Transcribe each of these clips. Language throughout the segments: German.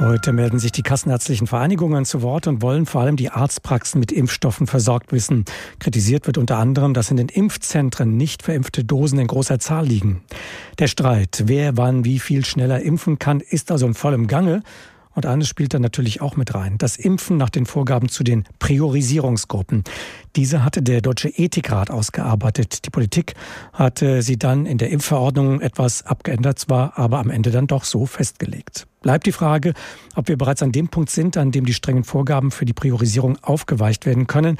Heute melden sich die kassenärztlichen Vereinigungen zu Wort und wollen vor allem die Arztpraxen mit Impfstoffen versorgt wissen. Kritisiert wird unter anderem, dass in den Impfzentren nicht verimpfte Dosen in großer Zahl liegen. Der Streit, wer wann wie viel schneller impfen kann, ist also in vollem Gange. Und eines spielt da natürlich auch mit rein. Das Impfen nach den Vorgaben zu den Priorisierungsgruppen. Diese hatte der Deutsche Ethikrat ausgearbeitet. Die Politik hatte sie dann in der Impfverordnung etwas abgeändert, zwar aber am Ende dann doch so festgelegt. Bleibt die Frage, ob wir bereits an dem Punkt sind, an dem die strengen Vorgaben für die Priorisierung aufgeweicht werden können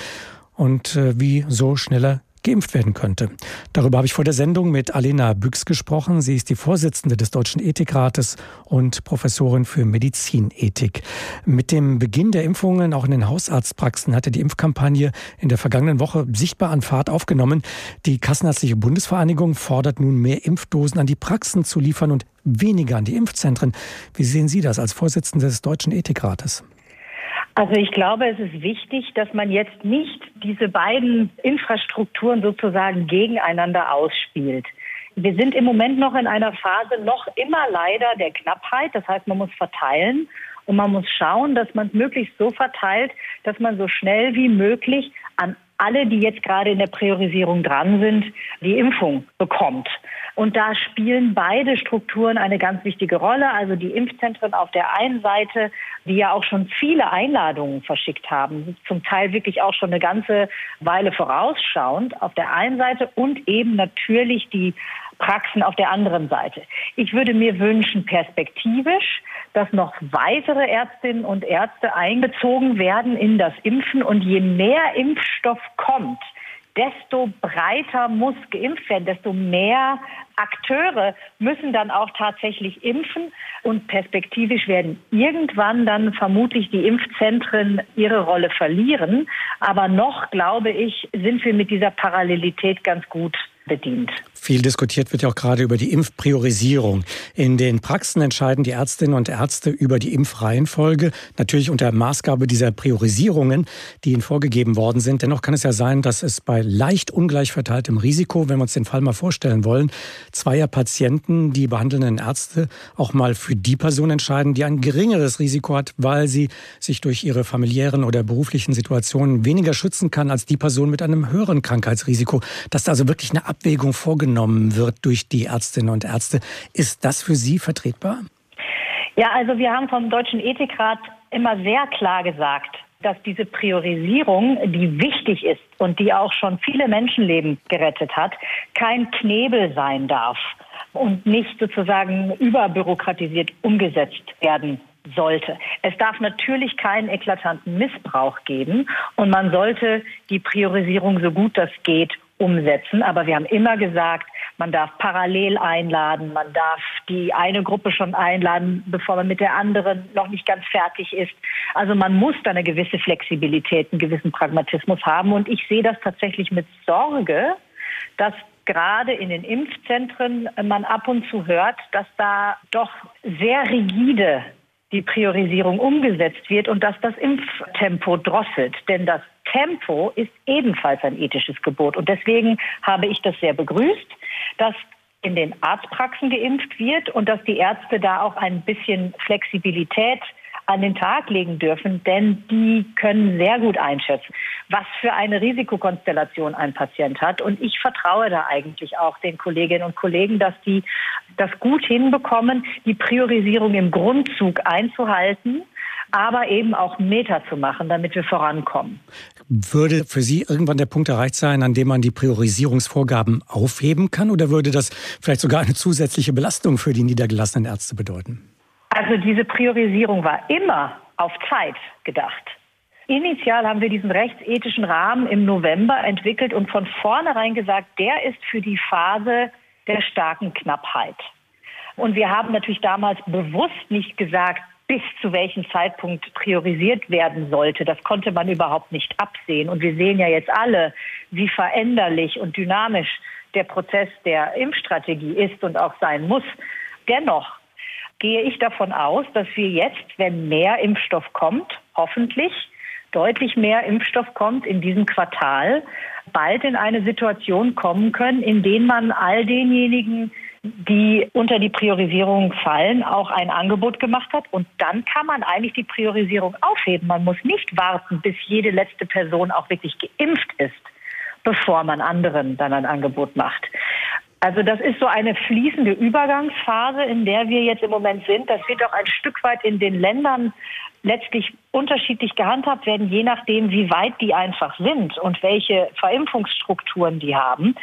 und äh, wie so schneller geimpft werden könnte. Darüber habe ich vor der Sendung mit Alena Büchs gesprochen. Sie ist die Vorsitzende des Deutschen Ethikrates und Professorin für Medizinethik. Mit dem Beginn der Impfungen auch in den Hausarztpraxen hatte die Impfkampagne in der vergangenen Woche sichtbar an Fahrt aufgenommen. Die Kassenärztliche Bundesvereinigung fordert nun mehr Impfdosen an die Praxen zu liefern und weniger an die Impfzentren. Wie sehen Sie das als Vorsitzende des Deutschen Ethikrates? Also ich glaube, es ist wichtig, dass man jetzt nicht diese beiden Infrastrukturen sozusagen gegeneinander ausspielt. Wir sind im Moment noch in einer Phase noch immer leider der Knappheit. Das heißt, man muss verteilen und man muss schauen, dass man es möglichst so verteilt, dass man so schnell wie möglich an alle, die jetzt gerade in der Priorisierung dran sind, die Impfung bekommt. Und da spielen beide Strukturen eine ganz wichtige Rolle. Also die Impfzentren auf der einen Seite, die ja auch schon viele Einladungen verschickt haben, zum Teil wirklich auch schon eine ganze Weile vorausschauend auf der einen Seite und eben natürlich die Praxen auf der anderen Seite. Ich würde mir wünschen, perspektivisch, dass noch weitere Ärztinnen und Ärzte eingezogen werden in das Impfen. Und je mehr Impfstoff kommt, desto breiter muss geimpft werden, desto mehr Akteure müssen dann auch tatsächlich impfen und perspektivisch werden irgendwann dann vermutlich die Impfzentren ihre Rolle verlieren. Aber noch, glaube ich, sind wir mit dieser Parallelität ganz gut bedient. Viel diskutiert wird ja auch gerade über die Impfpriorisierung. In den Praxen entscheiden die Ärztinnen und Ärzte über die Impfreihenfolge, natürlich unter Maßgabe dieser Priorisierungen, die ihnen vorgegeben worden sind. Dennoch kann es ja sein, dass es bei leicht ungleich verteiltem Risiko, wenn wir uns den Fall mal vorstellen wollen, zweier Patienten, die behandelnden Ärzte auch mal für die Person entscheiden, die ein geringeres Risiko hat, weil sie sich durch ihre familiären oder beruflichen Situationen weniger schützen kann als die Person mit einem höheren Krankheitsrisiko. Dass da also wirklich eine Abwägung vorgenommen wird durch die Ärztinnen und Ärzte. Ist das für Sie vertretbar? Ja, also wir haben vom Deutschen Ethikrat immer sehr klar gesagt, dass diese Priorisierung, die wichtig ist und die auch schon viele Menschenleben gerettet hat, kein Knebel sein darf und nicht sozusagen überbürokratisiert umgesetzt werden sollte. Es darf natürlich keinen eklatanten Missbrauch geben und man sollte die Priorisierung so gut das geht umsetzen. Aber wir haben immer gesagt, man darf parallel einladen, man darf die eine Gruppe schon einladen, bevor man mit der anderen noch nicht ganz fertig ist. Also man muss da eine gewisse Flexibilität, einen gewissen Pragmatismus haben. Und ich sehe das tatsächlich mit Sorge, dass gerade in den Impfzentren man ab und zu hört, dass da doch sehr rigide die Priorisierung umgesetzt wird und dass das Impftempo drosselt. Denn das Tempo ist ebenfalls ein ethisches Gebot. Und deswegen habe ich das sehr begrüßt, dass in den Arztpraxen geimpft wird und dass die Ärzte da auch ein bisschen Flexibilität an den Tag legen dürfen, denn die können sehr gut einschätzen, was für eine Risikokonstellation ein Patient hat. Und ich vertraue da eigentlich auch den Kolleginnen und Kollegen, dass die das gut hinbekommen, die Priorisierung im Grundzug einzuhalten aber eben auch Meter zu machen, damit wir vorankommen. Würde für Sie irgendwann der Punkt erreicht sein, an dem man die Priorisierungsvorgaben aufheben kann? Oder würde das vielleicht sogar eine zusätzliche Belastung für die niedergelassenen Ärzte bedeuten? Also diese Priorisierung war immer auf Zeit gedacht. Initial haben wir diesen rechtsethischen Rahmen im November entwickelt und von vornherein gesagt, der ist für die Phase der starken Knappheit. Und wir haben natürlich damals bewusst nicht gesagt, bis zu welchem Zeitpunkt priorisiert werden sollte. Das konnte man überhaupt nicht absehen. Und wir sehen ja jetzt alle, wie veränderlich und dynamisch der Prozess der Impfstrategie ist und auch sein muss. Dennoch gehe ich davon aus, dass wir jetzt, wenn mehr Impfstoff kommt, hoffentlich deutlich mehr Impfstoff kommt in diesem Quartal, bald in eine Situation kommen können, in der man all denjenigen die unter die Priorisierung fallen, auch ein Angebot gemacht hat. Und dann kann man eigentlich die Priorisierung aufheben. Man muss nicht warten, bis jede letzte Person auch wirklich geimpft ist, bevor man anderen dann ein Angebot macht. Also das ist so eine fließende Übergangsphase, in der wir jetzt im Moment sind. Das wird auch ein Stück weit in den Ländern letztlich unterschiedlich gehandhabt werden, je nachdem, wie weit die einfach sind und welche Verimpfungsstrukturen die haben.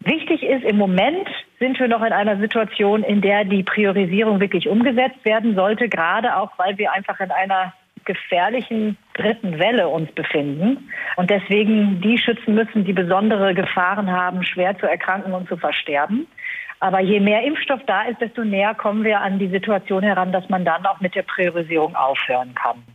Wichtig ist, im Moment sind wir noch in einer Situation, in der die Priorisierung wirklich umgesetzt werden sollte, gerade auch, weil wir einfach in einer gefährlichen dritten Welle uns befinden und deswegen die schützen müssen, die besondere Gefahren haben, schwer zu erkranken und zu versterben. Aber je mehr Impfstoff da ist, desto näher kommen wir an die Situation heran, dass man dann auch mit der Priorisierung aufhören kann.